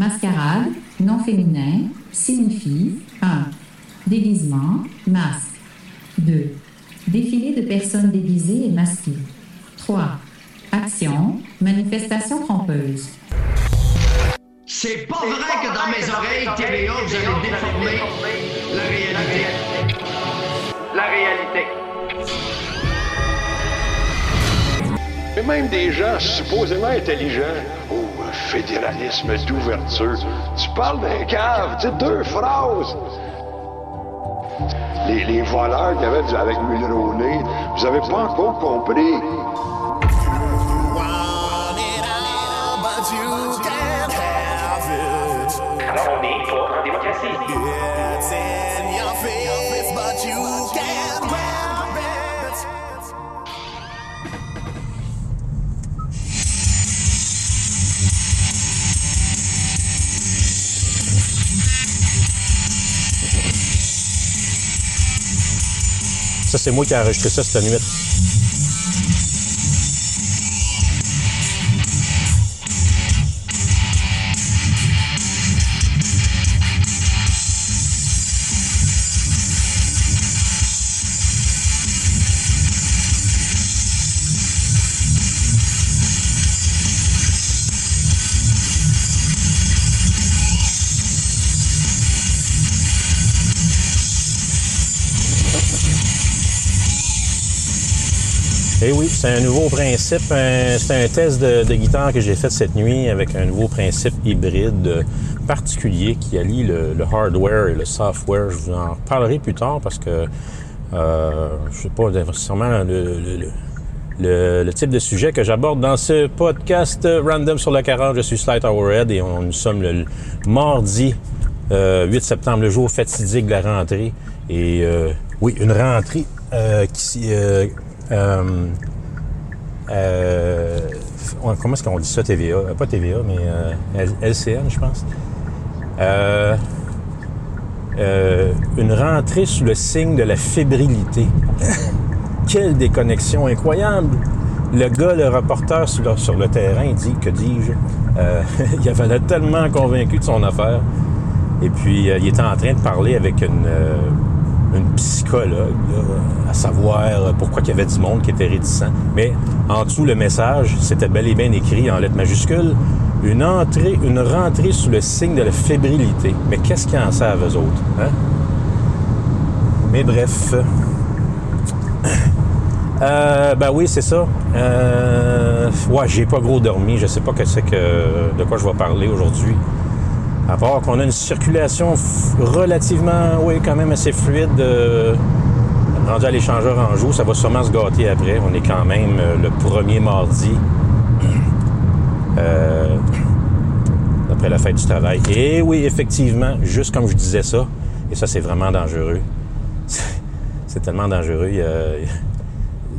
Mascarade, nom féminin, signifie 1. Déguisement, masque. 2. Défilé de personnes déguisées et masquées. 3. Action, manifestation trompeuse. C'est pas vrai que dans mes oreilles, TVA, vous allez déformer la réalité. La réalité. Mais même des gens supposément intelligents, fédéralisme d'ouverture, tu parles d'un cave, tu sais, deux phrases. Les, les voleurs qu'il y avait avec Mulroney, vous avez pas encore compris. Alors on est pas en démocratie. C'est moi qui ai enregistré ça cette nuit. C'est un nouveau principe. C'est un test de, guitare que j'ai fait cette nuit avec un nouveau principe hybride euh, particulier qui allie le, hardware et le software. Je vous en reparlerai plus tard parce que euh, je sais pas nécessairement le, type de sujet que j'aborde dans ce podcast euh, Random sur la 40. Je suis Slight Hourhead et on, nous sommes le, mardi euh, 8 septembre, le jour fatidique de la rentrée. Et euh, oui, une rentrée euh, qui... euh, euh, euh, comment est-ce qu'on dit ça, TVA? Euh, Pas TVA, mais euh, LCN, je pense. Euh, euh, une rentrée sous le signe de la fébrilité. Quelle déconnexion incroyable! Le gars, le reporter sur le, terrain, dit, que dis-je, euh, il avait tellement convaincu de son affaire. Et puis, euh, il était en train de parler avec une, euh, une psychologue, à savoir pourquoi il y avait du monde qui était réticent. Mais en dessous, le message, c'était bel et bien écrit en lettres majuscules, une entrée, une rentrée sous le signe de la fébrilité. Mais qu'est-ce qu'ils en savent, eux autres? Hein? Mais bref. Euh, ben oui, c'est ça. Euh, ouais, j'ai pas gros dormi. Je sais pas que que de quoi je vais parler aujourd'hui. À part qu'on a une circulation relativement, oui, quand même assez fluide. euh, rendu à l'échangeur en joue, ça va sûrement se gâter après. On est quand même euh, le premier mardi. euh, après la fête du travail. Et oui, effectivement, juste comme je disais ça, et ça c'est vraiment dangereux. C'est tellement dangereux.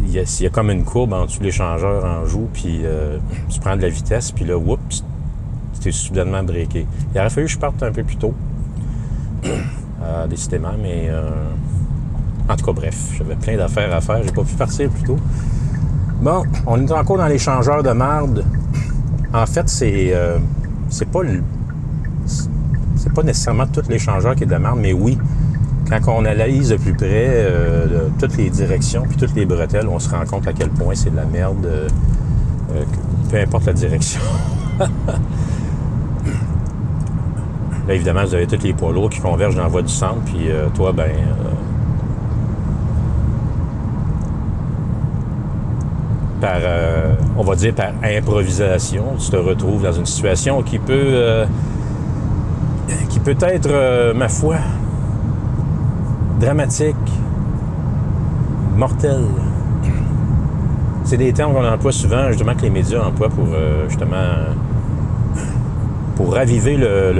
Il y a, comme une courbe en dessous de l'échangeur en joue, puis euh, tu prends de la vitesse, puis là, oups, t'es soudainement breaké. Il aurait fallu que je parte un peu plus tôt, euh, décidément, mais euh, en tout cas, bref, j'avais plein d'affaires à faire, j'ai pas pu partir plus tôt. Bon, on est encore dans l'échangeur de marde. En fait, c'est euh, c'est pas le- c'est pas nécessairement tout l'échangeur qui est de marde, mais oui, quand on analyse de plus près toutes les directions puis toutes les bretelles, on se rend compte à quel point c'est de la merde, peu importe la direction. Évidemment, vous avez tous les poids lourds qui convergent dans la voie du centre, puis euh, toi, ben, euh, par, euh, on va dire par improvisation, tu te retrouves dans une situation qui peut, qui peut être, ma foi, dramatique, mortelle. C'est des termes qu'on emploie souvent, justement, que les médias emploient pour, justement, pour raviver le,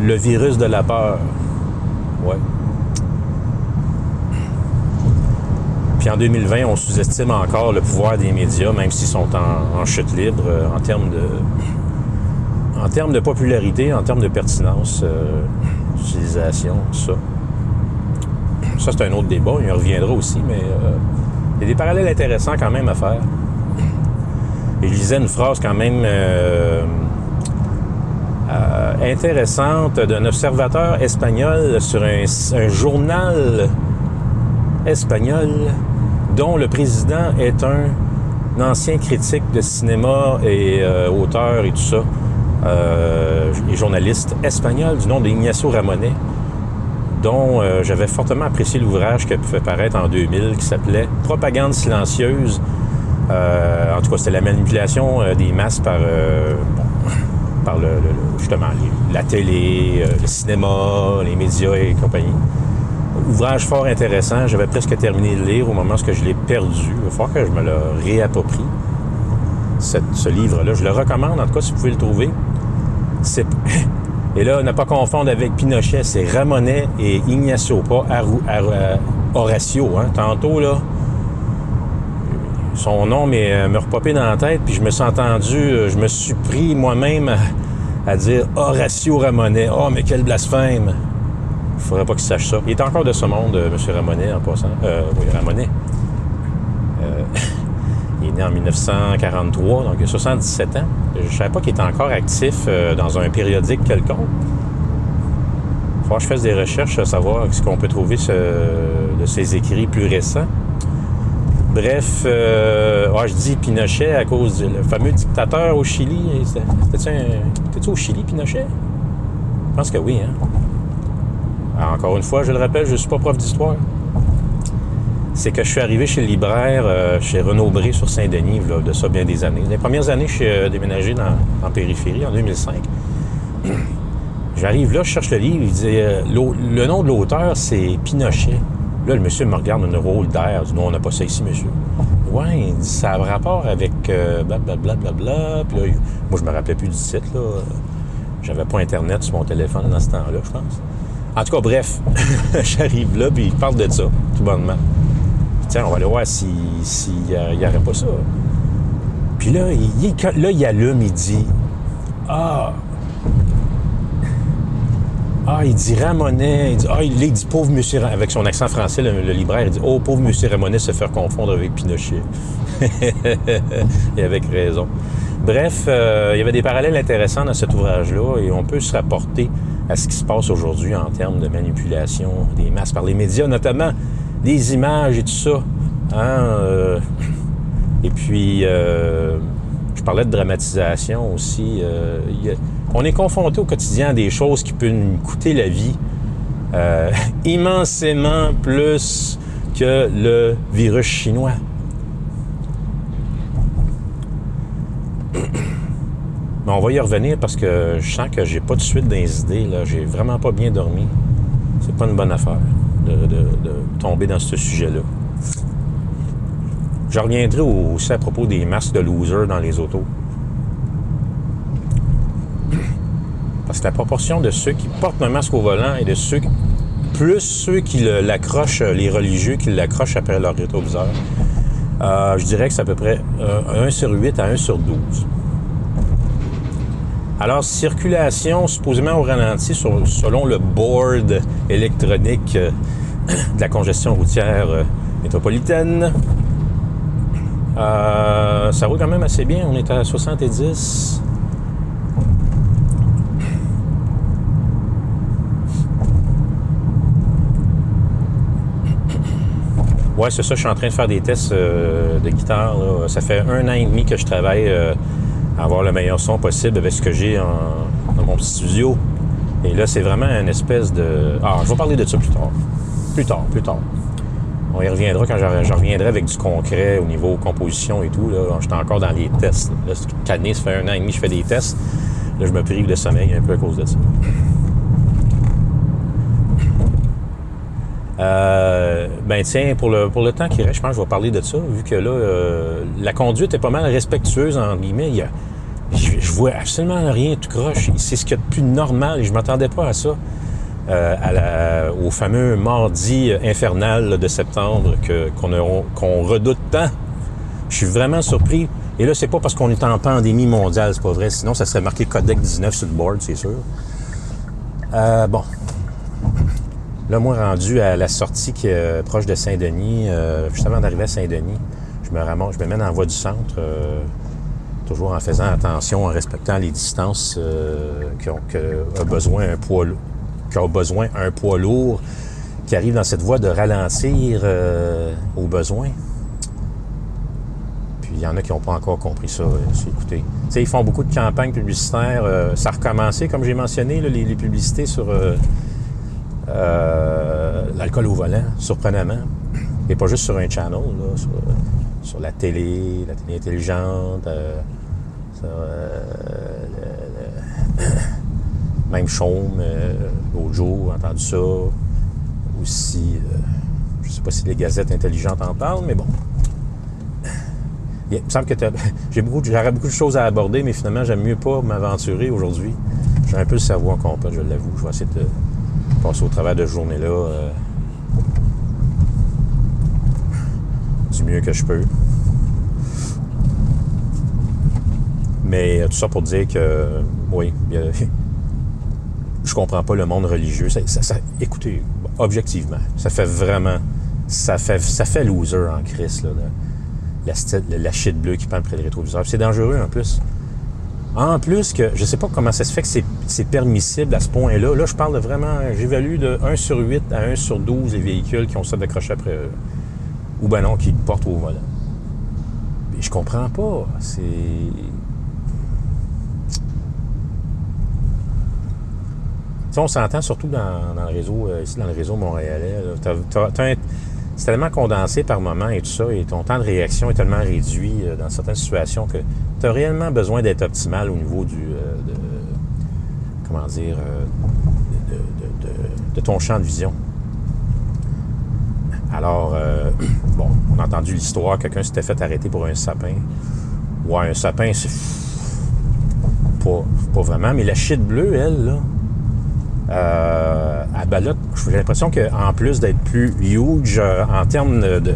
le virus de la peur. Ouais. Puis en 2020, on sous-estime encore le pouvoir des médias, même s'ils sont en, chute libre euh, en termes de, en termes de popularité, en termes de pertinence, euh, d'utilisation, tout ça. Ça, c'est un autre débat, il en reviendra aussi, mais euh, il y a des parallèles intéressants quand même à faire. Et je lisais une phrase quand même euh, intéressante d'un observateur espagnol sur un, journal espagnol dont le président est un ancien critique de cinéma et euh, auteur et tout ça, euh, et journaliste espagnol du nom d'Ignacio Ramonet, dont euh, j'avais fortement apprécié l'ouvrage qui a fait paraître en 2000, qui s'appelait Propagande silencieuse. En tout cas, c'était la manipulation des masses par, par le, justement la télé, euh, le cinéma, les médias et compagnie. Ouvrage fort intéressant. J'avais presque terminé de lire au moment où je l'ai perdu. Il va falloir que je me le réapproprie. Ce livre-là, je le recommande, en tout cas, si vous pouvez le trouver. C'est... Et là, ne pas confondre avec Pinochet, c'est Ramonet et Ignacio, pas. Hein. Tantôt, là, son nom m'est- euh, me repopé dans la tête, puis je me suis entendu, euh, je me suis pris moi-même à, dire Horacio Ramonet. Oh, mais quel blasphème! Il faudrait pas qu'il sache ça. Il est encore de ce monde, euh, M. Ramonet, en passant. Euh, oui, Ramonet. Il est né en 1943, donc il a 77 ans. Je ne savais pas qu'il était encore actif dans un périodique quelconque. Il faut que je fasse des recherches à savoir ce qu'on peut trouver de ses écrits plus récents. Bref, euh, ah, je dis Pinochet à cause du fameux dictateur au Chili. T'étais-tu au Chili, Pinochet? Je pense que oui, hein? Alors, encore une fois, je le rappelle, je ne suis pas prof d'histoire. C'est que je suis arrivé chez le libraire, euh, chez Renaud Bré sur Saint-Denis, de ça bien des années. Les premières années, je suis euh, déménagé en périphérie en 2005. J'arrive là, je cherche le livre, il dit le nom de l'auteur, c'est Pinochet. Là, le monsieur me regarde d'un rôle d'air. Non, on n'a pas ça ici, monsieur. Ouais, il dit ça a rapport avec euh, blablabla. Bla, bla, bla. Puis moi, je me rappelais plus du titre. là. J'avais pas Internet sur mon téléphone dans ce temps-là, je pense. En tout cas, bref, j'arrive là, puis il parle de ça, tout bonnement. Puis, Tiens, on va aller voir s'il si, euh, n'y aurait pas ça. Puis là, il- là, il allume, il dit Ah, ah, il dit Ramonet. Il dit, ah, il, dit pauvre monsieur, avec son accent français, le, libraire, il dit, oh, pauvre monsieur Ramonet se faire confondre avec Pinochet. et avec raison. Bref, euh, il y avait des parallèles intéressants dans cet ouvrage-là et on peut se rapporter à ce qui se passe aujourd'hui en termes de manipulation des masses par les médias, notamment des images et tout ça. Hein, euh, et puis, euh, je parlais de dramatisation aussi. il y a- on est confronté au quotidien à des choses qui peuvent nous coûter la vie euh, immensément plus que le virus chinois. Mais on va y revenir parce que je sens que j'ai pas de suite dans les idées. Là. J'ai vraiment pas bien dormi. C'est pas une bonne affaire de, tomber dans ce sujet-là. Je reviendrai aussi à propos des masques de loser dans les autos. Parce que la proportion de ceux qui portent un masque au volant et de ceux, plus ceux qui le- l'accrochent, les religieux qui l'accrochent après leur rétroviseur, euh, je dirais que c'est à peu près euh, 1 sur 8 à 1 sur 12. Alors, circulation supposément au ralenti selon le board électronique euh, de la congestion routière euh, métropolitaine. Euh, ça roule quand même assez bien. On est à 70. Ouais, c'est ça. Je suis en train de faire des tests euh, de guitare. Ça fait un an et demi que je travaille euh, à avoir le meilleur son possible avec ce que j'ai dans mon petit studio. Et là, c'est vraiment une espèce de... Ah, je vais parler de ça plus tard. Plus tard, plus tard. On y reviendra quand je, reviendrai avec du concret au niveau composition et tout. Là, j'étais encore dans les tests. Là, c'est calmé, ça fait un an et demi que je fais des tests. Là, je me prive de sommeil un peu à cause de ça. Euh, ben tiens, pour le, pour le temps qui reste, je pense que je vais parler de ça, vu que là, euh, la conduite est pas mal respectueuse, en guillemets. Je, vois absolument rien tout croche. C'est ce qu'il y a de plus normal et je m'attendais pas à ça. euh, au fameux mardi infernal de septembre qu'on redoute tant. Je suis vraiment surpris. Et là, c'est pas parce qu'on est en pandémie mondiale, c'est pas vrai. Sinon, ça serait marqué Codec 19 sur le board, c'est sûr. Euh, bon. Là, moi, rendu à la sortie qui est euh, proche de Saint-Denis, euh, juste avant d'arriver à Saint-Denis, je me ramasse, je me mène en voie du centre, euh, toujours en faisant attention, en respectant les distances que a besoin un poids lou- qu'a besoin un poids lourd qui arrive dans cette voie de ralentir au besoin. Puis il y en a qui n'ont pas encore compris ça. écoutez, ils font beaucoup de campagnes publicitaires. ça a recommencé, comme j'ai mentionné, les publicités sur euh, l'alcool au volant, surprenamment. Et pas juste sur un channel, là, sur, la télé, la télé intelligente, euh, euh, même Chaume, l'autre entendu ça. Aussi, je sais pas si les gazettes intelligentes en parlent, mais bon. Il me semble que j'ai beaucoup, j'aurais beaucoup de choses à aborder, mais finalement, j'aime mieux pas m'aventurer aujourd'hui. J'ai un peu le cerveau en je l'avoue. Je vais essayer de passer au travers de journée-là euh, du mieux que je peux. Mais euh, tout ça pour dire que, oui, y a- je comprends pas le monde religieux. Ça- écoutez, objectivement, ça fait vraiment, ça fait, ça fait loser en crise, là, le- la, style- la shit bleue qui pend près du rétroviseur. C'est dangereux en plus. En plus que, je sais pas comment ça se fait que c'est, c'est permissible à ce point-là. Là, je parle de vraiment, j'évalue de 1 sur 8 à 1 sur 12 les véhicules qui ont ça d'accrocher après eux. Ou ben non, qui portent au volant. Mais je comprends pas. C'est... Tu sais, on s'entend surtout dans, le réseau, euh, ici dans le réseau montréalais. c'est tellement condensé par moment et tout ça, et ton temps de réaction est tellement réduit euh, dans certaines situations que tu as réellement besoin d'être optimal au niveau du. euh, comment dire. euh, de, ton champ de vision. Alors, euh, bon, on a entendu l'histoire, quelqu'un s'était fait arrêter pour un sapin. Ouais, un sapin, c'est. Pas, pas vraiment, mais la shit bleue, elle, là, euh, elle ballotte. J'ai l'impression qu'en plus d'être plus huge euh, en termes de.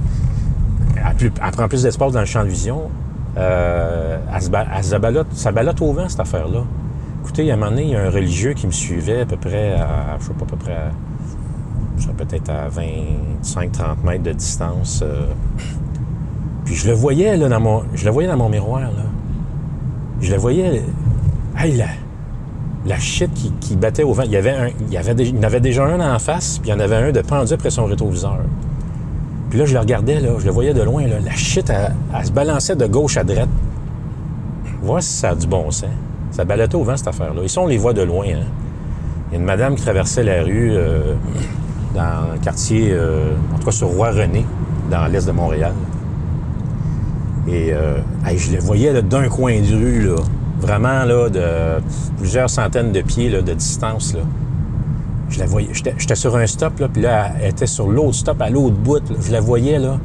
elle, prend plus d'espace dans le champ de vision. elle, se, ba- elle se ballotte, ça ballotte au vent, cette affaire-là. Écoutez, à un moment donné, il y a un religieux qui me suivait à peu près à. Je sais pas, à peu près à. Je peut-être à 25-30 mètres de distance. euh, puis je le voyais, là, dans mon. Je le voyais dans mon miroir. Je le voyais. Hey, là la shit qui, qui battait au vent. Il y, avait un, il, y avait il en avait déjà un en face, puis il y en avait un de pendu après son rétroviseur. Puis là, je le regardais, là, je le voyais de loin. Là, la shit, elle, elle se balançait de gauche à droite. Voir si ça a du bon sens. Ça ballottait au vent, cette affaire-là. Ici, on les voit de loin. hein. Il y a une madame qui traversait la rue euh, dans le quartier, euh, en tout cas sur Roi-René, dans l'est de Montréal. Et euh, je le voyais d'un coin de rue, là, vraiment là, de plusieurs centaines de pieds de distance. Je la voyais. J'étais sur un stop, là, puis là, elle était sur l'autre stop, à l'autre bout. Je la voyais, là.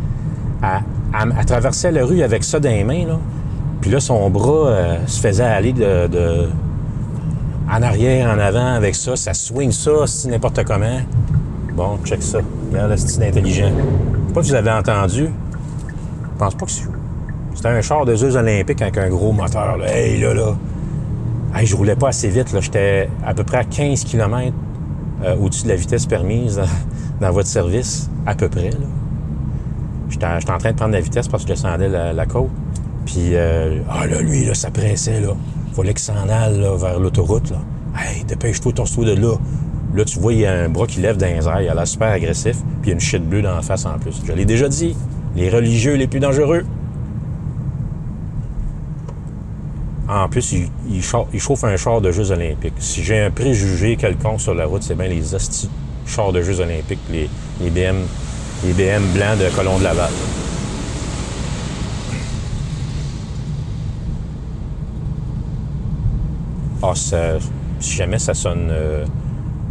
Elle traversait la rue avec ça dans les mains, là. Puis là, son bras euh, se faisait aller de, en arrière, en avant avec ça. Ça swing ça, c'est n'importe comment. Bon, check ça. Regarde, c'est intelligent. Je sais pas si vous avez entendu. Je pense pas que c'est... C'était un char de Jeux olympiques avec un gros moteur. Hey, là, là. Hey, je roulais pas assez vite. J'étais à peu près à 15 km au-dessus de la vitesse permise dans, dans votre service. À peu près. j'étais en train de prendre la vitesse parce que je descendais la, la côte. Puis, euh, ah là, lui, là, ça pressait, là. Fallait qu'il s'en aille vers l'autoroute, là. Hey, dépêche-toi, torse-toi de là. Là, tu vois, il y a un bras qui lève dans les. Il a l'air super agressif. Puis il y a une shit bleue dans la face en plus. Je l'ai déjà dit. Les religieux les plus dangereux. En plus, il, il cha- il chauffe un char de Jeux olympiques. Si j'ai un préjugé quelconque sur la route, c'est bien les hosties chars de Jeux olympiques, les, les BM, les BM blancs de Colomb de Laval. Ah, si jamais ça sonne, euh,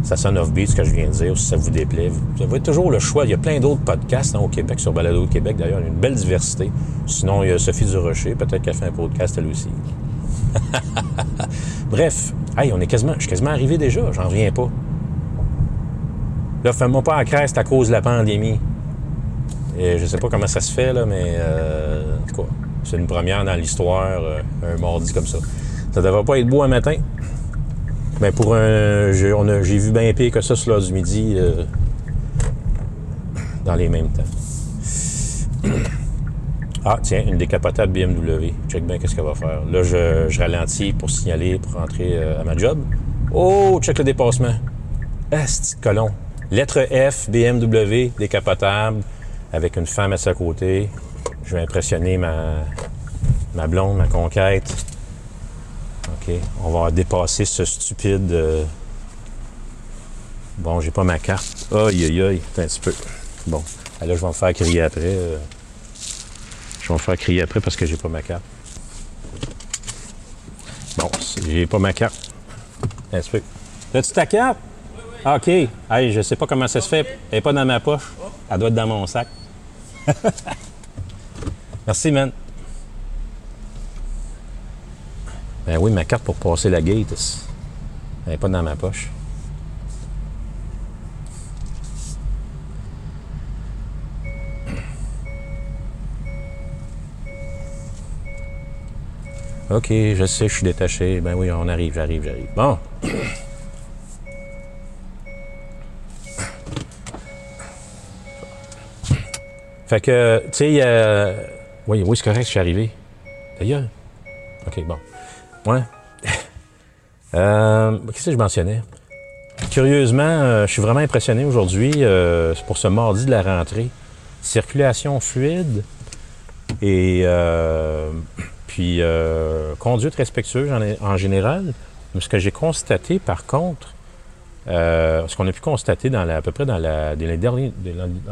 ça sonne off-beat, ce que je viens de dire, si ça vous déplaît, vous avez toujours le choix. Il y a plein d'autres podcasts hein, au Québec, sur Balado Québec d'ailleurs. Il y a une belle diversité. Sinon, il y a Sophie Durocher, peut-être qu'elle fait un podcast elle aussi. Bref, hey, on est quasiment, je suis quasiment arrivé déjà, j'en reviens pas. Là, fais-moi pas en crête à cause de la pandémie. Et je sais pas comment ça se fait, là, mais euh, c'est une première dans l'histoire, euh, un mardi comme ça. Ça devrait pas être beau un matin. Mais pour un. J'ai vu bien pire que ça sur l'heure du midi euh, dans les mêmes temps. Ah, tiens, une décapotable BMW. Check bien qu'est-ce qu'elle va faire. Là, je, ralentis pour signaler, pour rentrer euh, à ma job. Oh, check le dépassement. Est, colon? Lettre F, BMW, décapotable, avec une femme à sa côté. Je vais impressionner ma, ma blonde, ma conquête. OK, on va dépasser ce stupide... euh, Bon, j'ai pas ma carte. Aïe, aïe, aïe. Un petit peu. Bon, Ah, là, je vais me faire crier après. euh. Je vais me faire crier après parce que j'ai pas ma carte. Bon, j'ai pas ma carte. Un petit peu. As-tu ta carte? Ah, OK. Hey, je sais pas comment ça se fait. Elle est pas dans ma poche. Elle doit être dans mon sac. Merci, man. Ben oui, ma carte pour passer la gate, elle est pas dans ma poche. OK, je sais, je suis détaché. Ben oui, on arrive, j'arrive, j'arrive. Bon. Fait que, tu sais, euh... oui, oui, c'est correct, je suis arrivé. D'ailleurs. OK, bon. Ouais. Euh, Qu'est-ce que je mentionnais? Curieusement, euh, je suis vraiment impressionné aujourd'hui euh, pour ce mardi de la rentrée. Circulation fluide et puis conduite respectueuse en, général. Mais ce que j'ai constaté, par contre, ce qu'on a pu constater dans la- à peu près dans, la- dans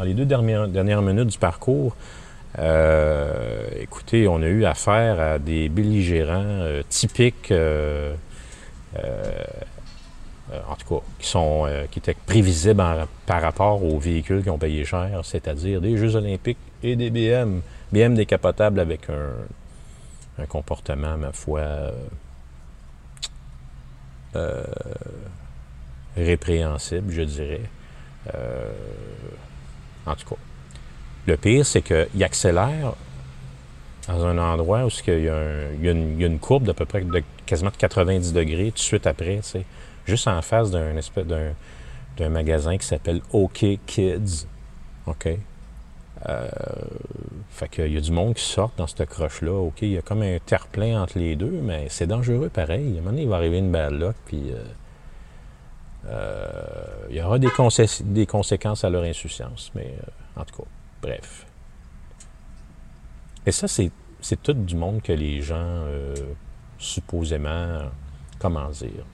les, deux dernières minutes du parcours, euh, écoutez, on a eu affaire à des belligérants euh, typiques, euh, en tout cas, qui, sont, qui étaient prévisibles par rapport aux véhicules qui ont payé cher, c'est-à-dire des Jeux olympiques et des BM. BM décapotables avec un, un comportement, ma foi, répréhensible, je dirais. En tout cas. Le pire, c'est qu'il accélère dans un endroit où il y, a une, courbe d'à peu près de quasiment de 90 degrés tout de suite après, tu sais, juste en face d'un espèce d'un, magasin qui s'appelle OK Kids. OK? Euh, fait qu'il y a du monde qui sort dans cette croche-là. OK, il y a comme un terre-plein entre les deux, mais c'est dangereux pareil. À un moment donné, il va arriver une balle là, puis euh, euh, il y aura des, des conséquences à leur insouciance. Mais en tout cas, bref. Et ça, c'est, tout du monde que les gens, euh, supposément, comment dire,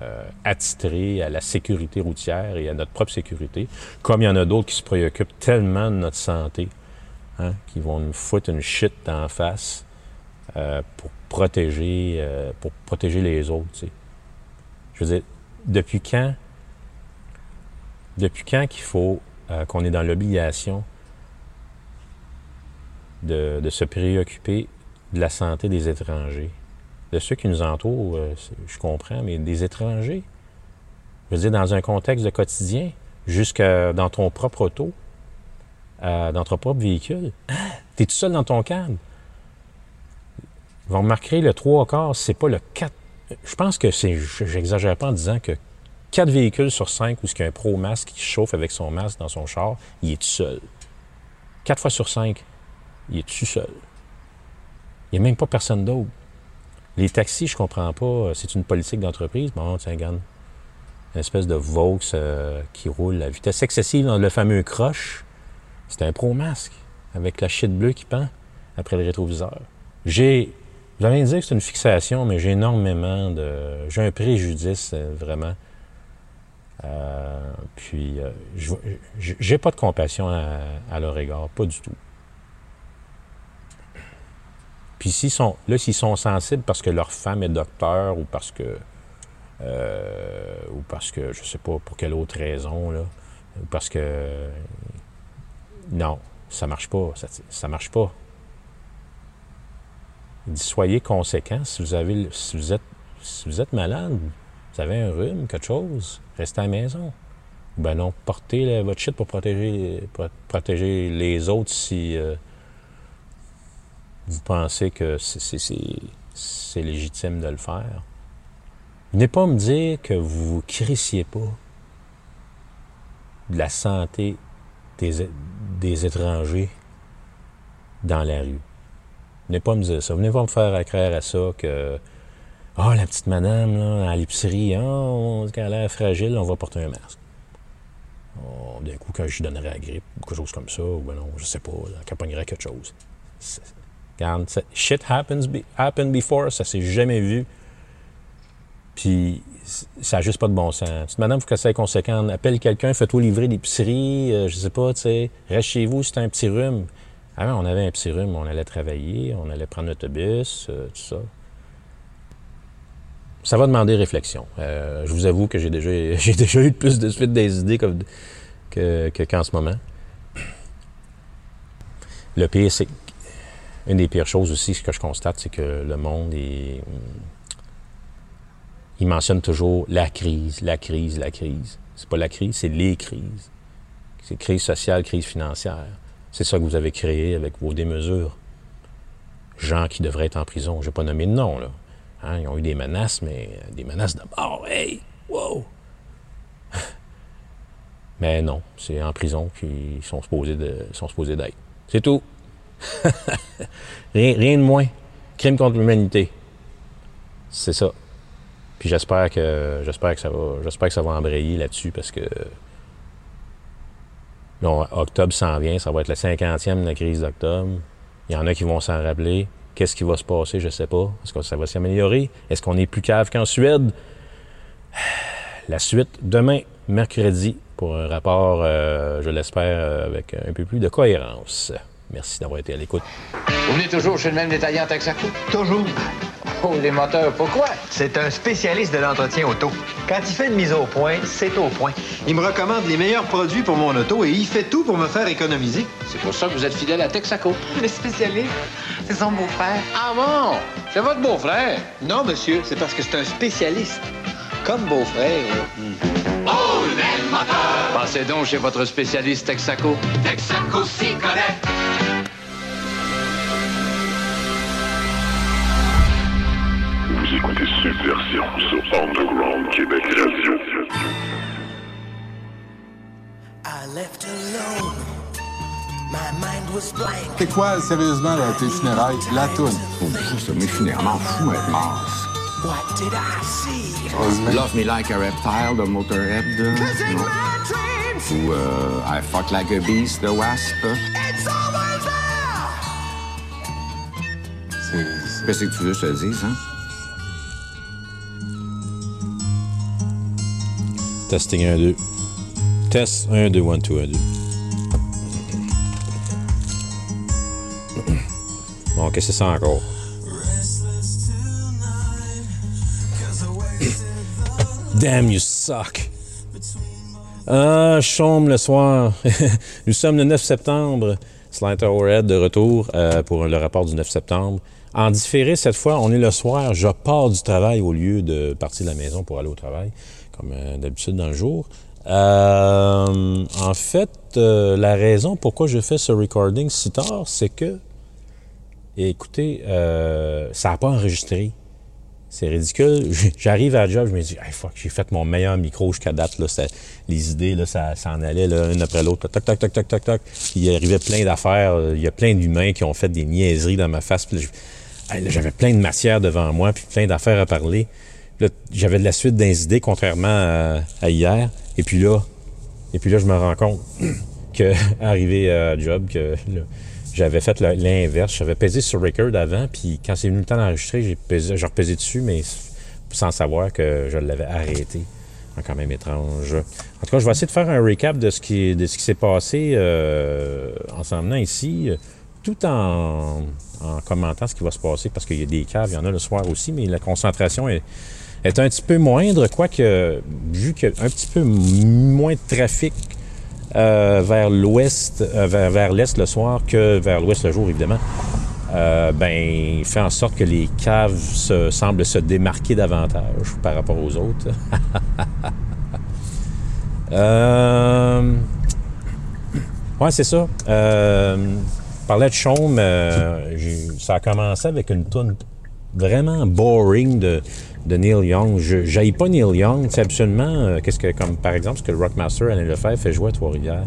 euh, attitrés à la sécurité routière et à notre propre sécurité, comme il y en a d'autres qui se préoccupent tellement de notre santé, hein, qui vont nous foutre une shit d'en face euh, pour protéger, pour protéger les autres. Je veux dire, depuis quand, depuis quand qu'il faut qu'on est dans l'obligation de, se préoccuper de la santé des étrangers, de ceux qui nous entourent, euh, je comprends, mais des étrangers. Je veux dire, dans un contexte de quotidien, jusque dans ton propre auto, dans ton propre véhicule, tu es tout seul dans ton cadre. Ils vont remarquer le 3 quarts, c'est pas le 4. Je pense que c'est. je- J'exagère pas en disant que 4 véhicules sur 5 où il y a un pro masque qui chauffe avec son masque dans son char, il est tout seul. 4 fois sur 5, il est tout seul. Il n'y a même pas personne d'autre. Les taxis, je comprends pas. C'est une politique d'entreprise. Bon, tiens, regarde. Une espèce de Vaux euh, qui roule à vitesse excessive dans le fameux croche. C'est un pro masque avec la shit bleue qui pend après le rétroviseur. J'ai. Vous allez me dire que c'est une fixation, mais j'ai énormément de. J'ai un préjudice, euh, vraiment. Euh, puis, euh, j'ai pas de compassion à leur égard, pas du tout. Puis s'ils sont, là, s'ils sont sensibles parce que leur femme est docteur ou parce que, euh, ou parce que, je sais pas pour quelle autre raison, là, ou parce que, non, ça marche pas, ça, ça marche pas. Soyez conséquents si vous avez, si vous êtes, si vous êtes malade, vous avez un rhume, quelque chose, restez à la maison. Ben non, portez votre shit pour protéger, pour protéger les autres si euh, vous pensez que c'est- légitime de le faire? Venez pas me dire que vous vous crissiez pas de la santé des, étrangers dans la rue. Venez pas me dire ça. Venez pas me faire accraire à ça que. Ah, la petite madame, là, à l'épicerie, ah, on- quand elle a l'air fragile, on va porter un masque. Oh, D'un coup, quand je donnerais la grippe, ou quelque chose comme ça, ou ben non, je sais pas, elle capognerait quelque chose. Shit happens be- happened before, ça s'est jamais vu. Puis ça n'a juste pas de bon sens. Madame, il faut que ça soit conséquent. Appelle quelqu'un, fais-toi livrer l'épicerie, euh, je sais pas, tu sais. Reste chez vous, c'est un petit rhume. Avant, on avait un petit rhume, on allait travailler, on allait prendre l'autobus, euh, tout ça. Ça va demander réflexion. Euh, je vous avoue que j'ai déjà, j'ai déjà eu plus de suite des idées que, que- qu'en ce moment. Le pire, c'est une des pires choses aussi, ce que je constate, c'est que le monde est. Il mentionne toujours la crise, la crise, la crise. C'est pas la crise, c'est les crises. C'est crise sociale, crise financière. C'est ça que vous avez créé avec vos démesures. Gens qui devraient être en prison. Je vais pas nommer de nom, là. Hein, ils ont eu des menaces, mais euh, des menaces de mort. Hey! Wow! Mais non, c'est en prison qu'ils sont supposés sont supposés d'être. C'est tout. rien, de moins. Crime contre l'humanité. C'est ça. Puis j'espère que j'espère que ça va j'espère que ça va embrayer là-dessus parce que non, octobre s'en vient, ça va être le 50e de la crise d'octobre. Il y en a qui vont s'en rappeler. Qu'est-ce qui va se passer, je sais pas. Est-ce que ça va s'améliorer? Est-ce qu'on est plus cave qu'en Suède? La suite demain, mercredi, pour un rapport, euh, je l'espère, euh, avec un peu plus de cohérence. Merci d'avoir été à l'écoute. Vous venez toujours chez le même détaillant Texaco? Toujours. Oh, les moteurs, pourquoi? C'est un spécialiste de l'entretien auto. Quand il fait une mise au point, c'est au point. Il me recommande les meilleurs produits pour mon auto et il fait tout pour me faire économiser. C'est pour ça que vous êtes fidèle à Texaco. Le spécialiste, c'est son beau-frère. Ah bon? C'est votre beau-frère? Non, monsieur, c'est parce que c'est un spécialiste. Comme beau-frère. Passez donc chez votre spécialiste Texaco. Texaco s'y connaît. Écoutez Subversion sur Underground Québec Radio. I left alone. My mind was blank. C'est quoi, sérieusement, là, tes funérailles? La toune. Ça, mes funérailles, m'en fous, être mort. What did I see? Love Me Like a Reptile de Motorhead. euh, Ou euh, I Fuck Like a Beast de Wasp. it's always there. C'est- Qu'est-ce que tu veux que je te dise, hein? Testing 1, 2. Test 1, 2, 1, 2, 1, 2. Bon, qu'est-ce que c'est ça encore? Damn, you suck! Ah, je sombre le soir. Nous sommes le 9 septembre. Slider Overhead de retour euh, pour le rapport du 9 septembre. En différé, cette fois, on est le soir. Je pars du travail au lieu de partir de la maison pour aller au travail, comme euh, d'habitude dans le jour. Euh, en fait, euh, la raison pourquoi je fais ce recording si tard, c'est que, écoutez, ça n'a pas enregistré. C'est ridicule. J'arrive à la job, je me dis, fuck, j'ai fait mon meilleur micro jusqu'à date. Là, les idées, là, ça s'en allait une après l'autre. Toc, toc, toc, toc, toc, il arrivait plein d'affaires. Il y a plein d'humains qui ont fait des niaiseries dans ma face. J'avais plein de matière devant moi, puis plein d'affaires à parler. J'avais de la suite idées, contrairement à, hier. Et puis là, et puis là, je me rends compte que, arrivé à job, que j'avais fait l'inverse. J'avais pesé sur record avant, puis quand c'est venu le temps d'enregistrer, j'ai pesé, j'ai repesé dessus, mais sans savoir que je l'avais arrêté. Ah, Quand même étrange. En tout cas, je vais essayer de faire un recap de ce qui, de ce qui s'est passé euh, en s'en venant ici, tout en, en commentant ce qui va se passer, parce qu'il y a des caves, il y en a le soir aussi, mais la concentration est, est un petit peu moindre, quoique, vu qu'il y a un petit peu moins de trafic euh, vers l'ouest, euh, vers, vers l'est le soir que vers l'ouest le jour, évidemment, euh, ben, fait en sorte que les caves se, semblent se démarquer davantage par rapport aux autres. euh... Ouais, c'est ça. Euh, je parlais de Chaume, euh, ça a commencé avec une tune vraiment boring de, de Neil Young. Je j'haïs pas Neil Young. C'est absolument, euh, qu'est-ce que, comme par exemple, ce que le Rockmaster Alain Lefebvre fait jouer à Trois-Rivières.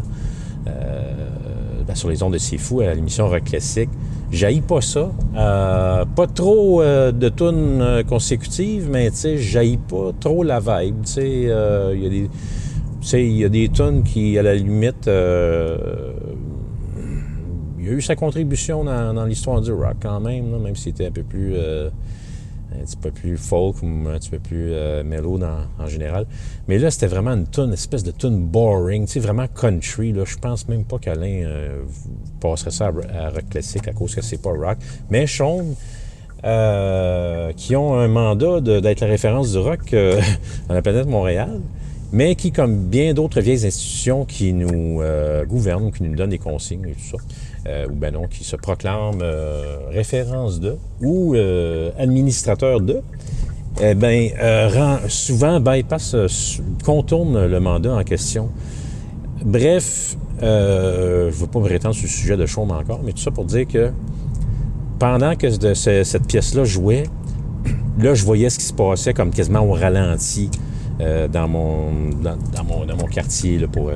Euh, ben, sur les ondes de C'est Fou, à l'émission Rock Classique. J'haïs pas ça. Euh, pas trop de tunes consécutives, mais tu sais, pas trop la vibe. Tu sais, il y a des... Tu sais, il y a des tunes qui, à la limite, il a eu sa contribution dans, l'histoire du rock quand même, même si c'était un peu plus, euh, un petit peu plus folk ou un petit peu plus euh, mellow dans- en général. Mais là, c'était vraiment une espèce de tune boring, tu sais, vraiment country. Là. Je pense même pas qu'Alain euh, passerait ça à, rock classique à cause que c'est pas rock. Mais Sean, euh, qui ont un mandat d'être la référence du rock dans la planète Montréal, mais qui, comme bien d'autres vieilles institutions qui nous gouvernent, qui nous donnent des consignes et tout ça, euh, ou ben non, qui se proclament euh, référence de ou euh, administrateur de, eh ben, rend- souvent bypass, contourne le mandat en question. Bref, je ne veux pas me rétendre sur le sujet de Chaume encore, mais tout ça pour dire que pendant que cette pièce-là jouait, là, je voyais ce qui se passait comme quasiment au ralenti dans, mon, dans, mon, dans mon quartier, là, pour,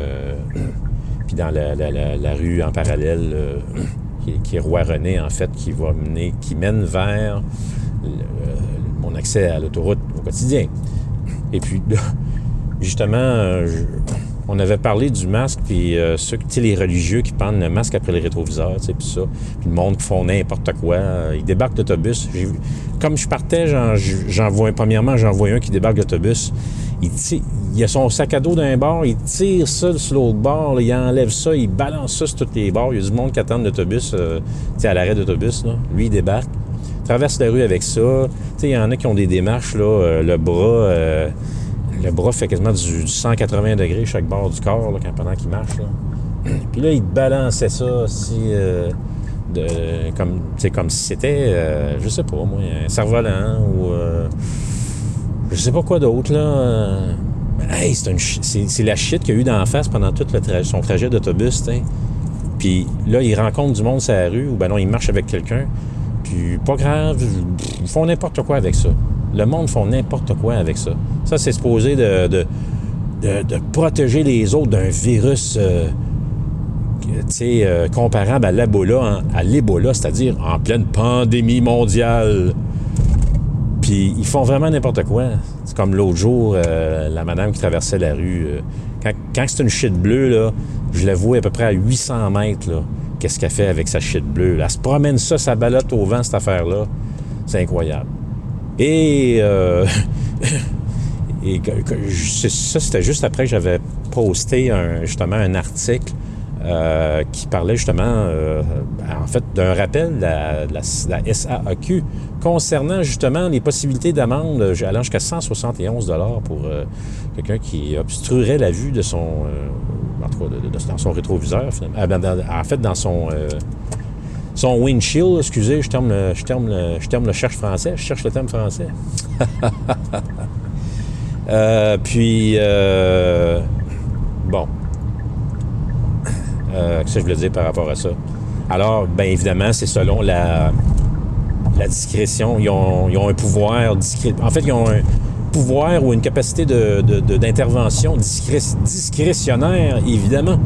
puis dans la, rue en parallèle, euh, qui, est Roi-René, en fait, qui va mener, qui mène vers le- mon accès à l'autoroute au quotidien. Et puis, justement, euh, on avait parlé du masque, puis euh, ceux, tu sais, les religieux qui pendent le masque après les rétroviseurs, tu sais, puis ça, puis le monde qui font n'importe quoi. euh, Ils débarquent d'autobus. Comme je partais, j'en vois, premièrement, j'en vois un qui débarque d'autobus. Il, tire- a son sac à dos d'un bord, il tire ça sur l'autre bord, il enlève ça, il balance ça sur tous les bords. Il y a du monde qui attend l'autobus, euh, à l'arrêt d'autobus. Lui, il débarque traverse la rue avec ça. Tu sais, il y en a qui ont des démarches, là, euh, le bras, euh, le bras fait quasiment du, du 180 degrés chaque bord du corps, là, pendant qu'il marche. Puis là, il balançait ça si, euh, de, comme, si c'était, je sais pas, moi, un cerf-volant ou, je sais pas quoi d'autre, là. Hey, c'est, une c'est, la shit qu'il y a eu d'en face pendant tout son trajet d'autobus. Puis là, il rencontre du monde sur la rue, ou ben non, il marche avec quelqu'un. Puis pas grave, ils font n'importe quoi avec ça. Le monde font n'importe quoi avec ça. Ça, c'est supposé de, protéger les autres d'un virus, euh, euh, comparable à hein, à l'Ebola, c'est-à-dire en pleine pandémie mondiale. Ils font vraiment n'importe quoi. C'est comme l'autre jour, euh, la madame qui traversait la rue. euh, quand c'est une shit bleue, là, je la vois à peu près à 800 mètres. Qu'est-ce qu'elle fait avec sa shit bleue? Elle se promène ça, sa balotte au vent, cette affaire-là. C'est incroyable. Et, euh, ça, c'était juste après que j'avais posté justement un article euh, qui parlait justement, euh, en fait, d'un rappel de la, la- la SAAQ concernant justement les possibilités d'amende euh, allant jusqu'à 171 pour quelqu'un qui obstruerait la vue de son, en tout de- dans son rétroviseur. Ah, ben, en fait, dans son, son windshield, excusez, je termine le, je je le cherche français, je cherche le terme français. Puis, bon. Euh, que je voulais dire par rapport à ça? Alors, bien évidemment, c'est selon la, la discrétion. Ils ont, ils ont un pouvoir discré... En fait, ils ont un pouvoir ou une capacité de- de- de- d'intervention discré- discrétionnaire, évidemment.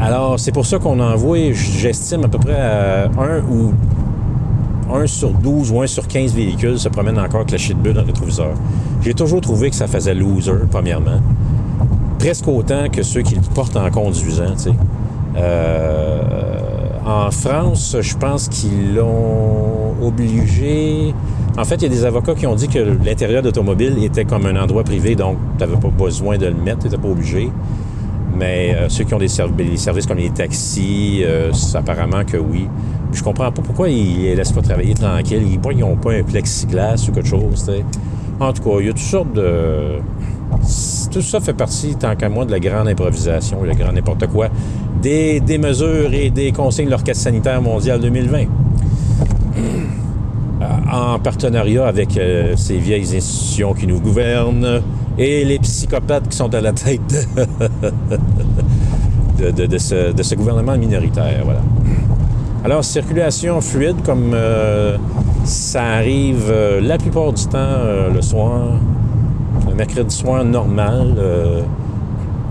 Alors, c'est pour ça qu'on envoie, j'estime, à peu près à un ou 1 sur 12 ou 1 sur 15 véhicules se promènent encore la shit bleue dans le rétroviseur. J'ai toujours trouvé que ça faisait loser, premièrement. Presque autant que ceux qui le portent en conduisant, tu sais. Euh, en France, je pense qu'ils l'ont obligé. En fait, il y a des avocats qui ont dit que l'intérieur d'automobile était comme un endroit privé, donc tu n'avais pas besoin de le mettre, tu n'étais pas obligé. Mais euh, ceux qui ont des, des services comme les taxis, euh, apparemment que oui. Puis je comprends pas pourquoi ils les laissent pas travailler tranquille. Ils n'ont pas un plexiglas ou quelque chose. tu sais. En tout cas, il y a toutes sortes de. Tout ça fait partie, tant qu'à moi, de la grande improvisation, le grand n'importe quoi, des, mesures et des consignes de l'Orchestre sanitaire mondial 2020 en partenariat avec euh, ces vieilles institutions qui nous gouvernent et les psychopathes qui sont à la tête de, ce, gouvernement minoritaire. Voilà. Alors, circulation fluide, comme euh, ça arrive euh, la plupart du temps euh, le soir, le mercredi soir normal.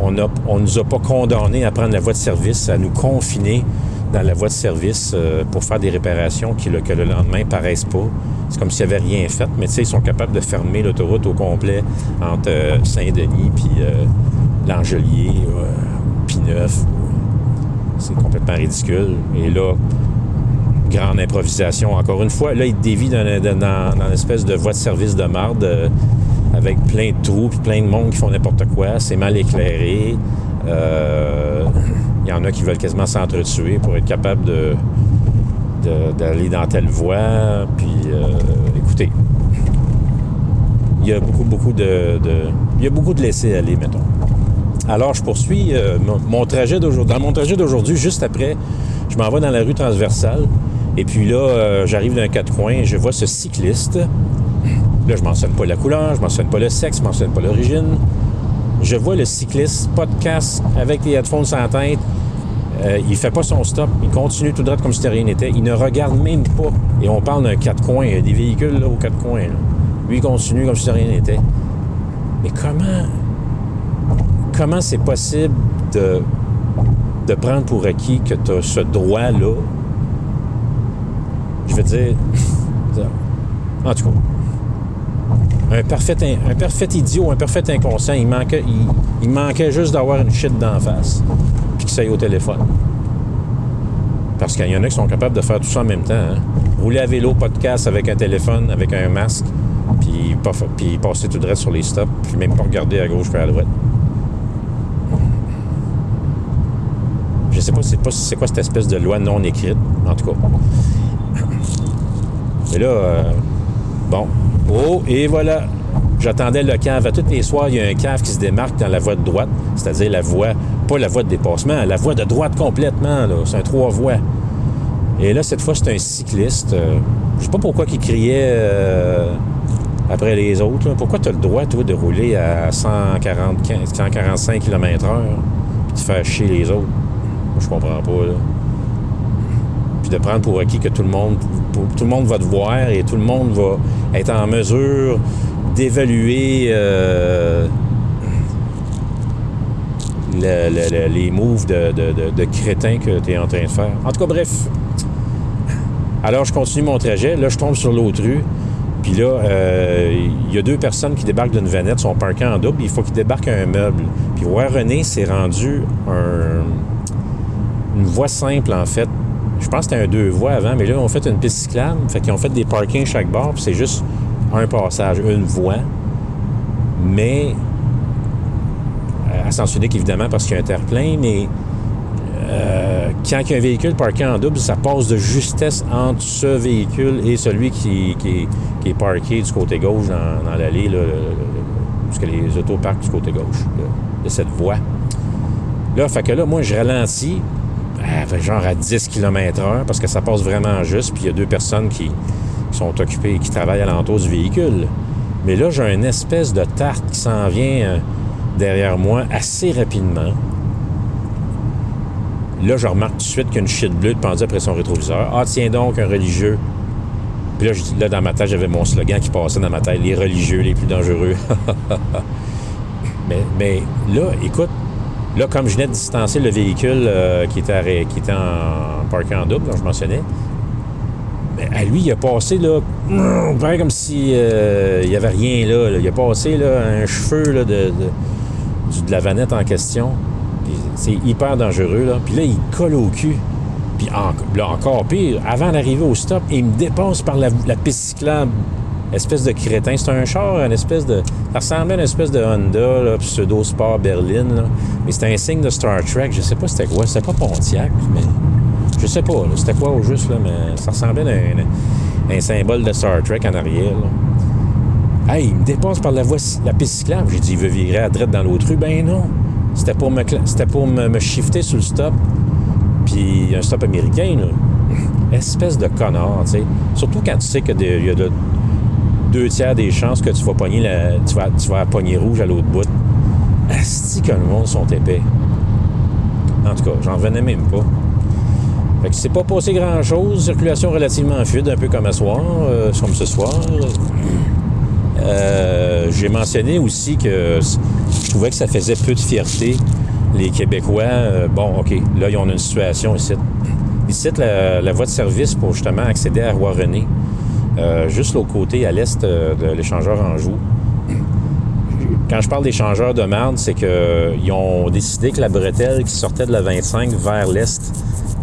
On ne nous a pas condamnés à prendre la voie de service, à nous confiner dans la voie de service euh, pour faire des réparations qui, le, que le lendemain paraissent pas. C'est comme s'ils n'avaient rien fait, mais tu sais, ils sont capables de fermer l'autoroute au complet entre euh, Saint-Denis puis euh, l'Angelier, euh, Pineuf. C'est complètement ridicule. Et là, grande improvisation. Encore une fois, là, il dévie dans, dans, une espèce de voie de service de marde avec plein de trous puis plein de monde qui font n'importe quoi. C'est mal éclairé. Euh, Il y en a qui veulent quasiment s'entretuer pour être capable d'aller dans telle voie. Puis, euh, écoutez, il y a beaucoup, beaucoup de, il y a beaucoup de laisser aller, mettons. Alors, je poursuis euh, mon, trajet d'aujourd'hui. Dans mon trajet d'aujourd'hui, juste après, je m'en vais dans la rue transversale. Et puis là, euh, j'arrive d'un quatre coins, je vois ce cycliste. Là, je mentionne pas la couleur, je mentionne pas le sexe, je mentionne pas l'origine. Je vois le cycliste, pas de casque, avec les headphones sans tête. Euh, il fait pas son stop, il continue tout droit comme si rien n'était. Il ne regarde même pas. Et on parle d'un quatre coins, il y a des véhicules là, aux quatre coins. Lui, il continue comme si rien n'était. Mais comment comment c'est possible de, de prendre pour acquis que tu as ce droit-là? Je veux dire, en tout cas, un parfait, idiot, un parfait inconscient, il manquait, juste d'avoir une shit d'en face, puis que ça aille au téléphone. Parce qu'il y en a qui sont capables de faire tout ça en même temps. hein. Rouler à vélo, podcast avec un téléphone, avec un masque, puis, puis passer tout droit sur les stops, puis même pas regarder à gauche et à droite. Je sais pas c'est pas quoi cette espèce de loi non écrite, en tout cas. Et là, euh, bon. Oh, et voilà. J'attendais le cave. À tous les soirs, il y a un cave qui se démarque dans la voie de droite, c'est-à-dire la voie, pas la voie de dépassement, la voie de droite complètement. C'est un trois voies. Et là, cette fois, c'est un cycliste. euh, je sais pas pourquoi il criait euh, après les autres. Pourquoi tu as le droit, toi, de rouler à 140, 145 km/h puis de faire chier les autres? Moi, je comprends pas. Puis de prendre pour acquis que tout le monde, tout le monde va te voir et tout le monde va être en mesure d'évaluer euh, le- le- le- les moves de, de, crétin que tu es en train de faire. En tout cas, bref. Alors, je continue mon trajet. Là, je tombe sur l'autre rue. Puis là, euh, il y a deux personnes qui débarquent d'une vanette, sont parquées en double. Il faut qu'ils débarquent un meuble. Puis voir René s'est rendu un, une voie simple, en fait. Je pense que c'était un deux voies avant, mais là, ont fait une piste cyclable. Fait qu'ils ont fait des parkings chaque bord, puis c'est juste un passage, une voie. Mais, euh, à sens unique, évidemment, parce qu'il y a un terre-plein, mais euh, quand il y a un véhicule parké en double, ça passe de justesse entre ce véhicule et celui qui, qui est, parké du côté gauche dans, l'allée, là, le- le- parce que les autos parquent du côté gauche de cette voie. Là, fait que là, moi, je ralentis, fait genre à 10 km h parce que ça passe vraiment juste, puis il y a deux personnes qui, sont occupées, qui travaillent alentour du véhicule. Mais là, j'ai une espèce de tarte qui s'en vient euh, derrière moi assez rapidement. Là, je remarque tout de suite qu'il y a une shit bleue pendue après son rétroviseur. Ah, tiens donc, un religieux. Puis là, je là, dans ma tête, j'avais mon slogan qui passait dans ma tête les religieux les plus dangereux. mais, mais là, écoute, là, comme je venais de distancer le véhicule euh, qui, était qui était en parking en double, dont je mentionnais, mais à lui, il a passé, là, comme si euh, il n'y avait rien là, là. Il a passé, là, un cheveu là, de, de- la vanette en question. C'est hyper dangereux, là. Puis là, il colle au cul. Puis là, encore pire, avant d'arriver au stop, il me dépasse par la, la piste cyclable. Espèce de crétin. C'est un char, une espèce de. Ça ressemblait à une espèce de Honda, là, pseudo sport Berlin. là. Mais c'était un signe de Star Trek. Je sais pas c'était quoi. C'était pas Pontiac, mais. Je sais pas, c'était quoi au juste, là, mais ça ressemblait à un, symbole de Star Trek en arrière. là. Hey, il me dépasse par la, voie, la piste cyclable. J'ai dit, il veut virer à droite dans l'autre rue. Ben non. C'était pour me, c'était pour me, me shifter sur le stop. Puis un stop américain, là. Espèce de connard, tu sais. Surtout quand tu sais qu'il y a de- deux tiers des chances que tu vas pogner la, tu vas, tu vas pogner rouge à l'autre bout. Asti que le monde sont épais. En tout cas, j'en revenais même pas. Fait que c'est pas passé grand-chose. Circulation relativement fluide, un peu comme à soir, euh, comme ce soir. Euh, J'ai mentionné aussi que je trouvais que ça faisait peu de fierté. Les Québécois, euh, bon, OK, là, ils ont une situation ici. Ici, la, la voie de service pour justement accéder à Roi-René, euh, juste l'autre côté, à l'est euh, de l'échangeur Anjou. Quand je parle d'échangeur de marde, c'est qu'ils ont décidé que la bretelle qui sortait de la 25 vers l'est,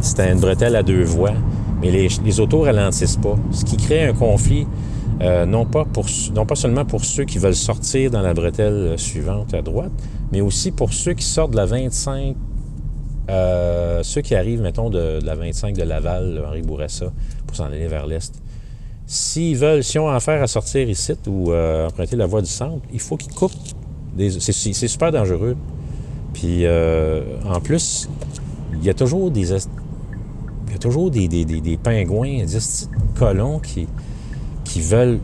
c'était une bretelle à deux voies. Mais les, les autos ralentissent pas. Ce qui crée un conflit, euh, non, pas seulement pour ceux qui veulent sortir dans la bretelle suivante à droite, mais aussi pour ceux qui sortent de la 25 euh, ceux qui arrivent, mettons, de, de la 25 de Laval, Henri Bourassa, pour s'en aller vers l'est, s'ils veulent, si on a affaire à sortir ici ou euh, emprunter la voie du centre, il faut qu'ils coupent. C'est, super dangereux. Puis, euh, en plus, il y a toujours des, il y a toujours des, des, des, pingouins, des colons qui, qui veulent,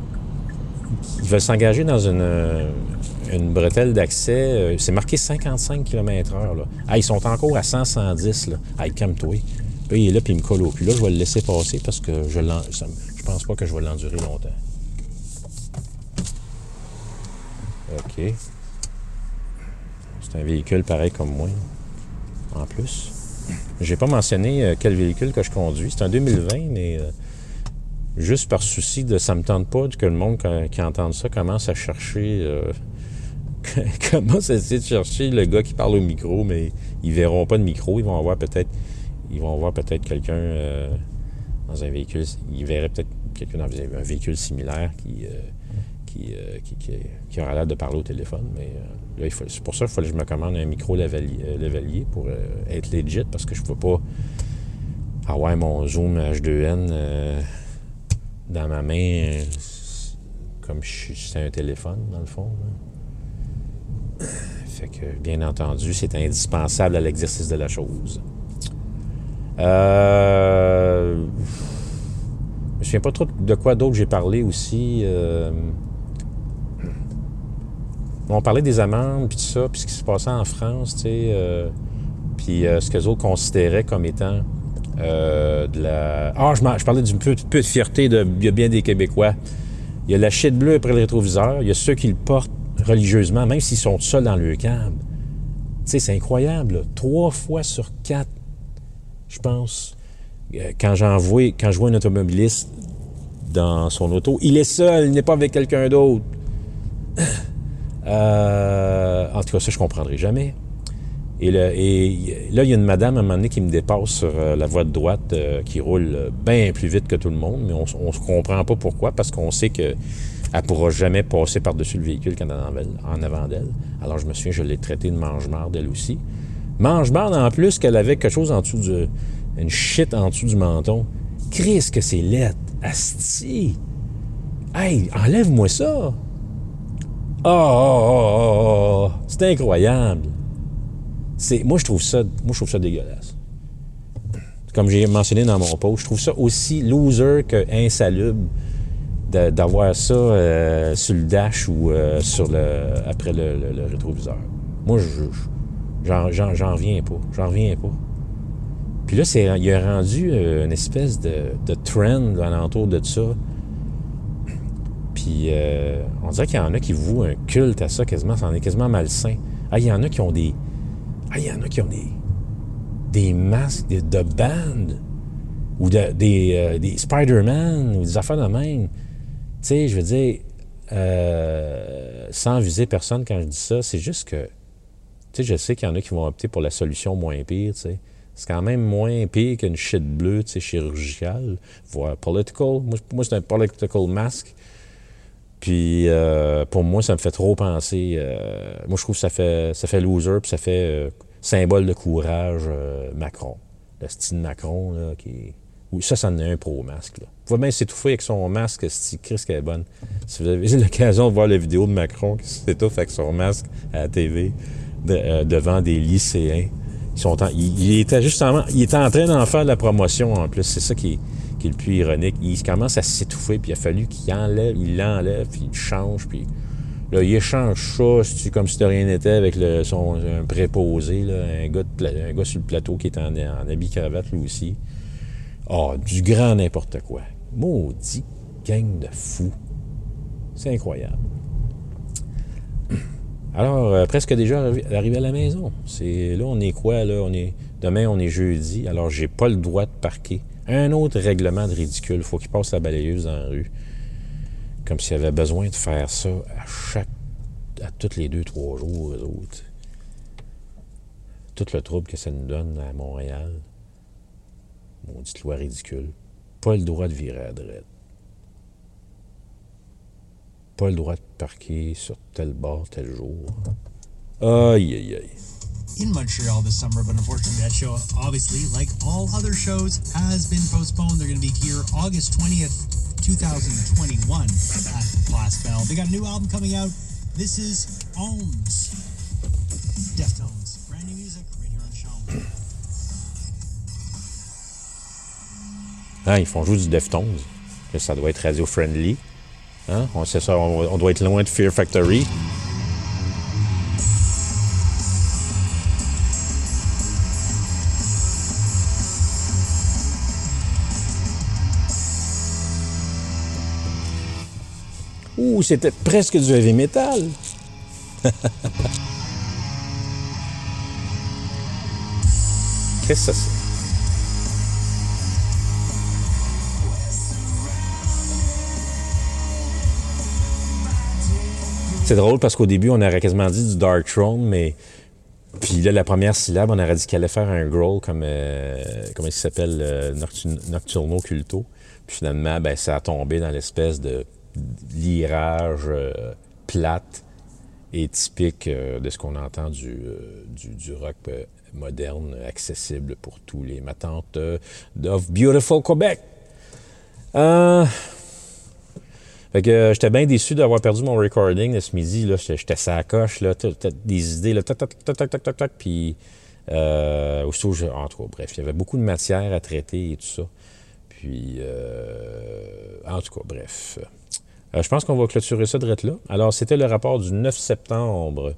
qui veulent s'engager dans une, euh, une bretelle d'accès. C'est marqué 55 km/h. Ah, ils sont encore à 100, 110. Là. Ah, calme-toi. Puis il est là, puis il me colle au cul. Là, je vais le laisser passer parce que je ça je pense pas que je vais l'endurer longtemps. OK. C'est un véhicule pareil comme moi, en plus. J'ai pas mentionné euh, quel véhicule que je conduis. C'est un 2020, mais euh, juste par souci de ça me tente pas que le monde qui entende ça commence à chercher euh, commence à essayer de chercher le gars qui parle au micro, mais ils verront pas de micro, ils vont avoir peut-être ils vont voir peut-être quelqu'un euh, un véhicule, ils verraient peut-être quelqu'un dans un véhicule similaire qui, euh, euh, qui, qui- qui aura l'air de parler au téléphone. Mais euh, là, il faut- c'est pour ça qu'il fallait que je me commande un micro lavalier, pour être legit parce que je ne peux pas avoir mon Zoom H2N euh, dans ma main comme si c'était un téléphone, dans le fond. Fait que, bien entendu, c'est indispensable à l'exercice de la chose. Euh, je me souviens pas trop de quoi d'autre j'ai parlé aussi. euh, On parlait des amendes, puis tout ça, puis ce qui se passait en France, tu sais, euh, puis euh, ce que autres considéraient comme étant de la... Ah, je, parlais d'un peu, de fierté de il y a bien des Québécois. Il y a la shit bleue après le rétroviseur, il y a ceux qui le portent religieusement, même s'ils sont seuls dans le câble. Tu sais, c'est incroyable. Trois fois sur quatre, je pense, quand j'en vois, quand je vois un automobiliste dans son auto, il est seul, il n'est pas avec quelqu'un d'autre. Euh, en tout cas, ça, je comprendrai jamais. Et, là, il y a une madame à un moment donné qui me dépasse sur euh, la voie de droite euh, qui roule bien plus vite que tout le monde, mais on ne se comprend pas pourquoi, parce qu'on sait qu'elle ne pourra jamais passer par-dessus le véhicule quand elle en avant d'elle. Alors, je me souviens, je l'ai traitée de mange-marde, elle aussi. Mange-marde, en plus, qu'elle avait quelque chose en dessous du... une shit en dessous du menton. Chris, que c'est laid. Asti! Hey, enlève-moi ça! Oh. C'est incroyable. C'est, moi, je trouve ça, moi, je trouve ça dégueulasse. Comme j'ai mentionné dans mon post, je trouve ça aussi loser que insalubre d'avoir ça euh, sur le dash ou euh, sur le, après le, rétroviseur. Moi, je, je- j'en, j'en, j'en pas. J'en reviens pas. Puis là, c'est, il a rendu euh, une espèce de, de trend alentour de ça. Puis euh, on dirait qu'il y en a qui vouent un culte à ça quasiment, ça en est quasiment malsain. Ah, il y en a qui ont des. Ah, il y en a qui ont des. des masques de, de band ou de- des, euh, des Spider-Man ou des affaires de même. Tu sais, je veux dire, euh, sans viser personne quand je dis ça, c'est juste que. Tu sais, je sais qu'il y en a qui vont opter pour la solution moins pire, tu sais. C'est quand même moins pire qu'une shit bleue, tu sais, chirurgicale, voire political. Moi, c'est un political mask. Puis euh, pour moi, ça me fait trop penser. euh, moi, je trouve que ça fait, ça fait loser, puis ça fait euh, symbole de courage euh, Macron. Le style Macron, là, qui. Oui, ça, ça en est un pro-masque. Il va bien s'étouffer avec son masque, style Chris qu'elle est bonne. Si vous avez l'occasion de voir la vidéo de Macron qui s'étouffe avec son masque à la TV de- devant des lycéens. Il, était justement, il était en train d'en faire de la promotion en plus. C'est ça qui est, qui est le plus ironique. Il commence à s'étouffer, puis il a fallu qu'il enlève, il l'enlève, puis il change, puis là, il échange ça, comme si de rien n'était, avec le, son un préposé, là, un, gars sur le plateau qui est en, en habit cravate, lui aussi. Ah, du grand n'importe quoi. Maudit gang de fous. C'est incroyable. Alors, euh, presque déjà arri- arrivé à la maison. C'est là, on est quoi là? On est Demain, on est jeudi, alors j'ai pas le droit de parquer. Un autre règlement de ridicule. faut qu'il passe la balayeuse dans la rue. Comme s'il avait besoin de faire ça à chaque. à tous les deux, trois jours, eux autres. Tout le trouble que ça nous donne à Montréal. Maudite loi ridicule. Pas le droit de virer à droite. Pas le droit de parquer sur tel bord, tel jour. Aïe, aïe, aïe. in Montreal this summer, but unfortunately, that show, obviously, like all other shows, has been postponed. They're going to be here August 20th, 2021 at Place Bell. They got a new album coming out. This is Ohms. Deftones. Brand new music right here on the show. Ah, ils font jouer du Deftones. Ça doit être radio-friendly. Hein? On sait ça, on, doit être loin de Fear Factory. Ouh, c'était presque du heavy metal. Qu'est-ce que ça? C'est? Drôle parce qu'au début, on aurait quasiment dit du Dark Throne, mais. Puis là, la première syllabe, on aurait dit qu'elle allait faire un growl comme. euh, comment il s'appelle euh, Noctu- Nocturno Culto. Puis finalement, ben, ça a tombé dans l'espèce de lirage euh, plate et typique euh, de ce qu'on entend du, du, du rock moderne, accessible pour tous les matantes of Beautiful Quebec. Euh, fait que euh, j'étais bien déçu d'avoir perdu mon recording de ce midi. Là. J'étais, j'étais sa coche, là, des idées, là, tac, puis euh, je- en tout cas, bref, il y avait beaucoup de matière à traiter et tout ça. Puis, euh, en tout cas, bref. Je pense qu'on va clôturer ça de là. Alors, c'était le rapport du 9 septembre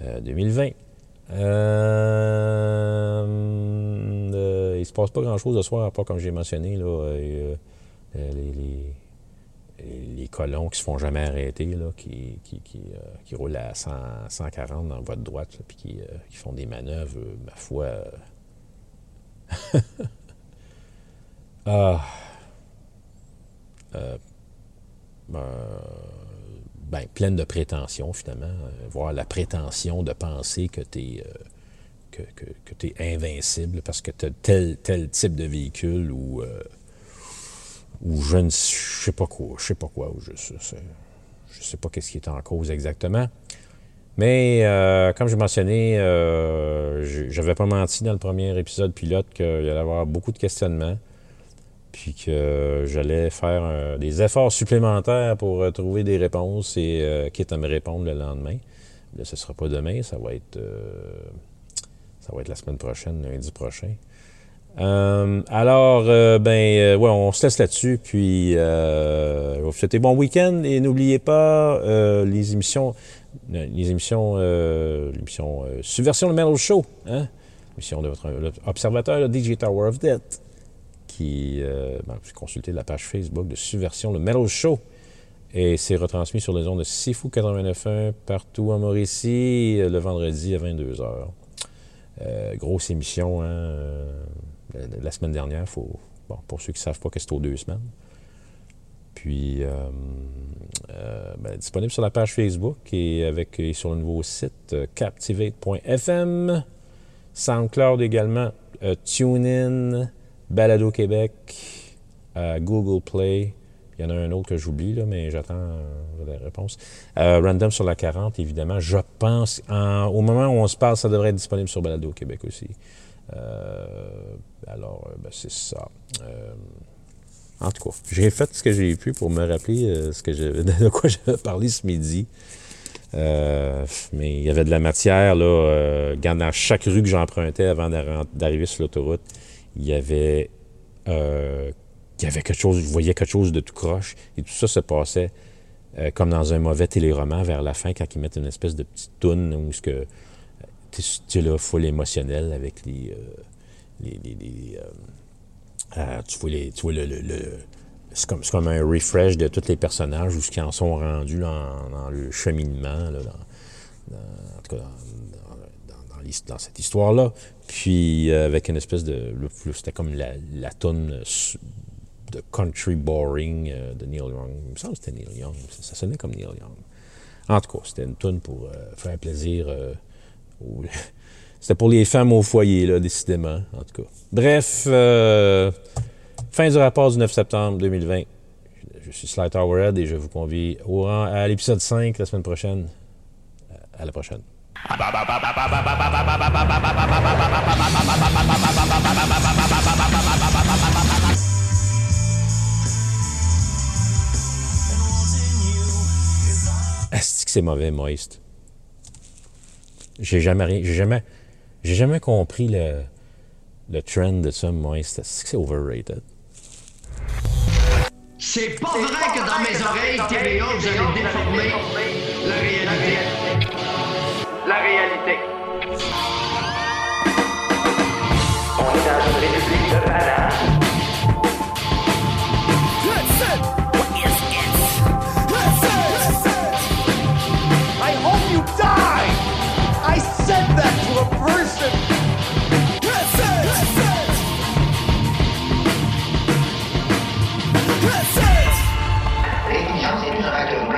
euh, 2020. Euh, euh, il se passe pas grand-chose ce soir, à part comme j'ai mentionné, là, les colons qui se font jamais arrêter, là, qui, qui, qui, euh, roulent à 100, 140 dans votre droite, puis qui, euh, qui font des manœuvres, euh, ma foi. ah. Ben, pleine de prétention, finalement. Voir la prétention de penser que tu es, que, que, que invincible parce que tu as tel, tel type de véhicule ou, ou je ne sais pas quoi, je sais pas quoi, ou je, je sais pas qu'est-ce qui est en cause exactement. Mais euh, comme je mentionnais, euh, j'avais pas menti dans le premier épisode pilote qu'il allait y avoir beaucoup de questionnements, puis que j'allais faire euh, des efforts supplémentaires pour euh, trouver des réponses et quitte à me répondre le lendemain. Là, ce sera pas demain, ça va être ça va être la semaine prochaine, lundi prochain. Euh, alors, euh, ben, euh, ouais, on se laisse là-dessus. Puis, euh, je vous souhaiter bon week-end et n'oubliez pas euh, les émissions, les émissions, l'émission Subversion le Metal Show, hein? L'émission de votre observateur, le DJ Tower of Death, qui, ben, vous consultez la page Facebook de Subversion le Metal Show. Et c'est retransmis sur les ondes de Sifu 89.1 partout en Mauricie le vendredi à 22h. Euh, grosse émission, hein, la, la semaine dernière, faut, bon, pour ceux qui ne savent pas que c'est aux deux semaines. Puis, euh, euh, ben, disponible sur la page Facebook et, avec, sur le nouveau site euh, captivate.fm, SoundCloud également, euh, TuneIn, Balado Québec, euh, Google Play. Il y en a un autre que j'oublie, là, mais j'attends euh, la réponse. Euh, Random sur la 40, évidemment. Je pense, en- au moment où on se parle, ça devrait être disponible sur Balado Québec aussi. Euh, alors, euh, ben, c'est ça. Euh, en tout cas, j'ai fait ce que j'ai pu pour me rappeler ce que de quoi j'avais parlé ce midi. Mais il y avait de la matière, là, euh, dans chaque rue que j'empruntais avant d'arri- d'arriver sur l'autoroute, il y avait il y avait quelque chose, je voyais quelque chose de tout croche, et tout ça se passait comme dans un mauvais téléroman vers la fin, quand ils mettent une espèce de petite toune où ce que tu es là, full émotionnel avec les, euh, les, les- euh, euh, tu vois, les, tu le, le- le- c'est comme, comme un refresh de tous les personnages où ce qu'ils en sont rendus dans le cheminement, là, dans, en tout cas dans, cette histoire-là. Puis avec une espèce de. C'était comme la, la tonne de country boring de Neil Young. Il me semble que c'était Neil Young. Ça, sonnait comme Neil Young. En tout cas, c'était une tonne pour faire plaisir. C'était pour les femmes au foyer, là, décidément. En tout cas. Bref, euh, fin du rapport du 9 septembre 2020. Je suis Sly Towerhead et je vous convie au à l'épisode 5 la semaine prochaine. À la prochaine. Est-ce que c'est mauvais, Moist? J'ai jamais rien. J'ai jamais. J'ai jamais compris le, le trend de ça. Est-ce que c'est overrated? C'est pas vrai que dans mes oreilles, TVA, vous allez déformer la réalité. La réalité. On est dans une république de bananes. I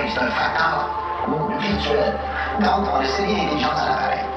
C'est un facteur virtuel. Donc, on a série l'intelligence à l'appareil.